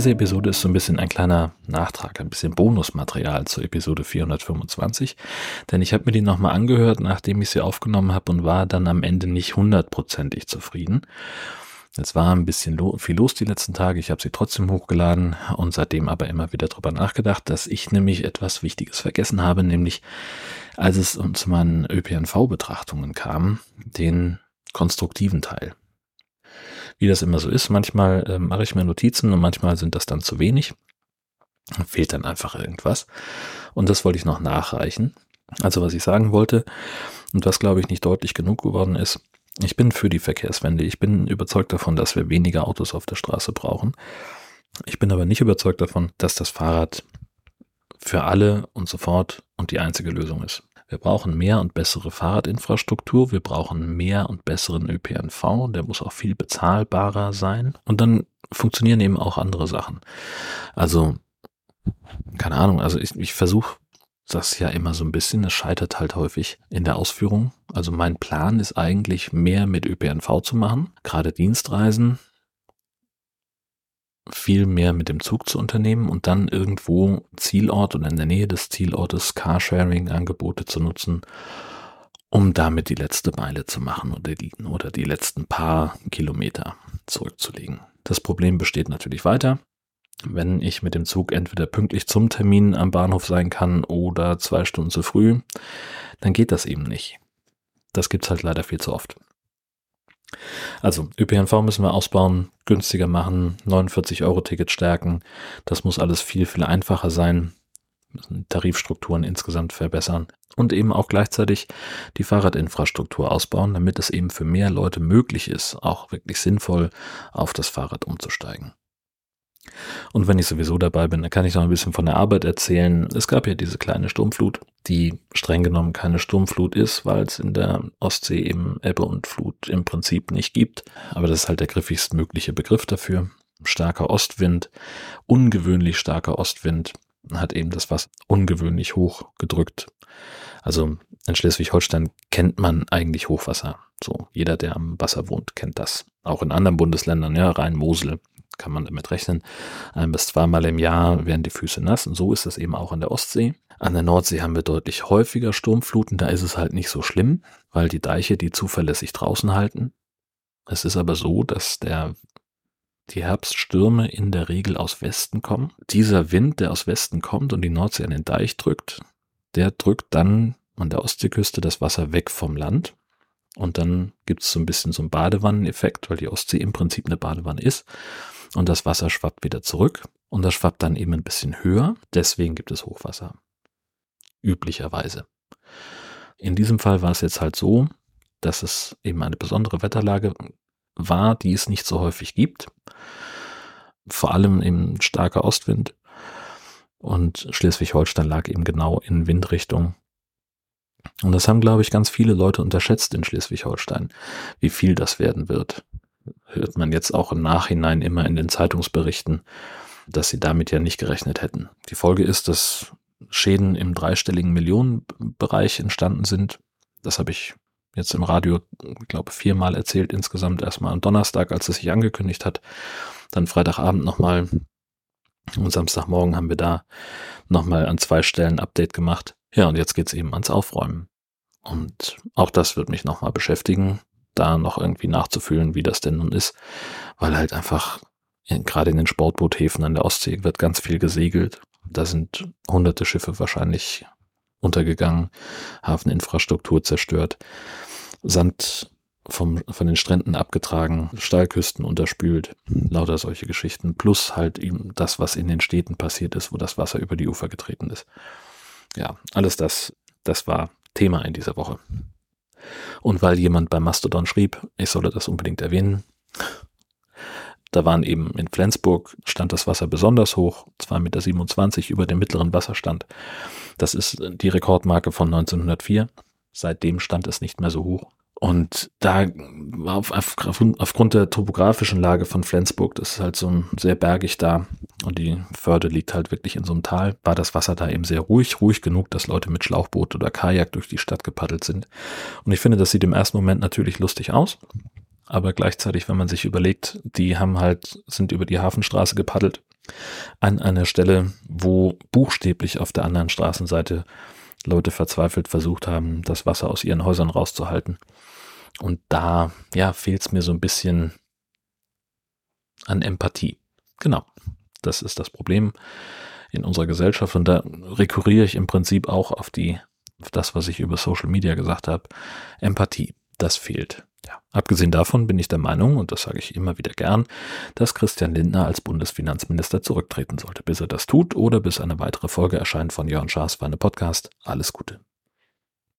Diese Episode ist so ein bisschen ein kleiner Nachtrag, ein bisschen Bonusmaterial zur Episode 425, denn ich habe mir die nochmal angehört, nachdem ich sie aufgenommen habe und war dann am Ende nicht hundertprozentig zufrieden. Es war ein bisschen lo viel los die letzten Tage, ich habe sie trotzdem hochgeladen und seitdem aber immer wieder drüber nachgedacht, dass ich nämlich etwas Wichtiges vergessen habe, nämlich als es uns meinen ÖPNV-Betrachtungen kam, den konstruktiven Teil wie das immer so ist. Manchmal äh, mache ich mir Notizen und manchmal sind das dann zu wenig. Fehlt dann einfach irgendwas. Und das wollte ich noch nachreichen. Also was ich sagen wollte und was glaube ich nicht deutlich genug geworden ist, ich bin für die Verkehrswende. Ich bin überzeugt davon, dass wir weniger Autos auf der Straße brauchen. Ich bin aber nicht überzeugt davon, dass das Fahrrad für alle und sofort und die einzige Lösung ist. Wir brauchen mehr und bessere Fahrradinfrastruktur, wir brauchen mehr und besseren ÖPNV, der muss auch viel bezahlbarer sein. Und dann funktionieren eben auch andere Sachen. Also, keine Ahnung, also ich, ich versuche das ja immer so ein bisschen, es scheitert halt häufig in der Ausführung. Also mein Plan ist eigentlich mehr mit ÖPNV zu machen, gerade Dienstreisen, viel mehr mit dem Zug zu unternehmen und dann irgendwo Zielort oder in der Nähe des Zielortes Carsharing-Angebote zu nutzen, um damit die letzte Meile zu machen oder die, oder die letzten paar Kilometer zurückzulegen. Das Problem besteht natürlich weiter. Wenn ich mit dem Zug entweder pünktlich zum Termin am Bahnhof sein kann oder zwei Stunden zu früh, dann geht das eben nicht. Das gibt's halt leider viel zu oft. Also ÖPNV müssen wir ausbauen, günstiger machen, 49 Euro Ticket stärken. Das muss alles viel, viel einfacher sein. Tarifstrukturen insgesamt verbessern und eben auch gleichzeitig die Fahrradinfrastruktur ausbauen, damit es eben für mehr Leute möglich ist, auch wirklich sinnvoll auf das Fahrrad umzusteigen. Und wenn ich sowieso dabei bin, dann kann ich noch ein bisschen von der Arbeit erzählen. Es gab ja diese kleine Sturmflut, die streng genommen keine Sturmflut ist, weil es in der Ostsee eben Ebbe und Flut im Prinzip nicht gibt. Aber das ist halt der griffigst mögliche Begriff dafür. Starker Ostwind, ungewöhnlich starker Ostwind hat eben das Wasser ungewöhnlich hoch gedrückt. Also in Schleswig-Holstein kennt man eigentlich Hochwasser. So, jeder, der am Wasser wohnt, kennt das. Auch in anderen Bundesländern, ja, Rhein-Mosel, kann man damit rechnen. Ein bis zweimal im Jahr werden die Füße nass und so ist es eben auch an der Ostsee. An der Nordsee haben wir deutlich häufiger Sturmfluten, da ist es halt nicht so schlimm, weil die Deiche die zuverlässig draußen halten. Es ist aber so, dass der die Herbststürme in der Regel aus Westen kommen. Dieser Wind, der aus Westen kommt und die Nordsee an den Deich drückt, der drückt dann an der Ostseeküste das Wasser weg vom Land. Und dann gibt es so ein bisschen so einen Badewanneneffekt, weil die Ostsee im Prinzip eine Badewanne ist und das Wasser schwappt wieder zurück und das schwappt dann eben ein bisschen höher. Deswegen gibt es Hochwasser. Üblicherweise. In diesem Fall war es jetzt halt so, dass es eben eine besondere Wetterlage war, die es nicht so häufig gibt. Vor allem eben starker Ostwind. Und Schleswig-Holstein lag eben genau in Windrichtung. Und das haben, glaube ich, ganz viele Leute unterschätzt in Schleswig-Holstein, wie viel das werden wird hört man jetzt auch im Nachhinein immer in den Zeitungsberichten, dass sie damit ja nicht gerechnet hätten. Die Folge ist, dass Schäden im dreistelligen Millionenbereich entstanden sind. Das habe ich jetzt im Radio, ich glaube, viermal erzählt insgesamt. Erstmal am Donnerstag, als es sich angekündigt hat. Dann Freitagabend nochmal. Und Samstagmorgen haben wir da nochmal an zwei Stellen Update gemacht. Ja, und jetzt geht's eben ans Aufräumen. Und auch das wird mich nochmal beschäftigen da noch irgendwie nachzufühlen, wie das denn nun ist, weil halt einfach gerade in den Sportboothäfen an der Ostsee wird ganz viel gesegelt. Da sind hunderte Schiffe wahrscheinlich untergegangen, Hafeninfrastruktur zerstört, Sand vom, von den Stränden abgetragen, Steilküsten unterspült, lauter solche Geschichten, plus halt eben das, was in den Städten passiert ist, wo das Wasser über die Ufer getreten ist. Ja, alles das, das war Thema in dieser Woche. Und weil jemand bei Mastodon schrieb, ich solle das unbedingt erwähnen, da waren eben in Flensburg stand das Wasser besonders hoch, 2,27 Meter über dem mittleren Wasserstand. Das ist die Rekordmarke von 1904. Seitdem stand es nicht mehr so hoch. Und da auf, auf, aufgrund der topografischen Lage von Flensburg, das ist halt so sehr bergig da und die Förde liegt halt wirklich in so einem Tal, war das Wasser da eben sehr ruhig, ruhig genug, dass Leute mit Schlauchboot oder Kajak durch die Stadt gepaddelt sind. Und ich finde, das sieht im ersten Moment natürlich lustig aus. Aber gleichzeitig, wenn man sich überlegt, die haben halt, sind über die Hafenstraße gepaddelt an einer Stelle, wo buchstäblich auf der anderen Straßenseite Leute verzweifelt versucht haben, das Wasser aus ihren Häusern rauszuhalten. Und da, ja, fehlt es mir so ein bisschen an Empathie. Genau. Das ist das Problem in unserer Gesellschaft. Und da rekurriere ich im Prinzip auch auf die, auf das, was ich über Social Media gesagt habe. Empathie. Das fehlt. Ja. Abgesehen davon bin ich der Meinung, und das sage ich immer wieder gern, dass Christian Lindner als Bundesfinanzminister zurücktreten sollte, bis er das tut oder bis eine weitere Folge erscheint von Jörn Schaas für eine Podcast. Alles Gute.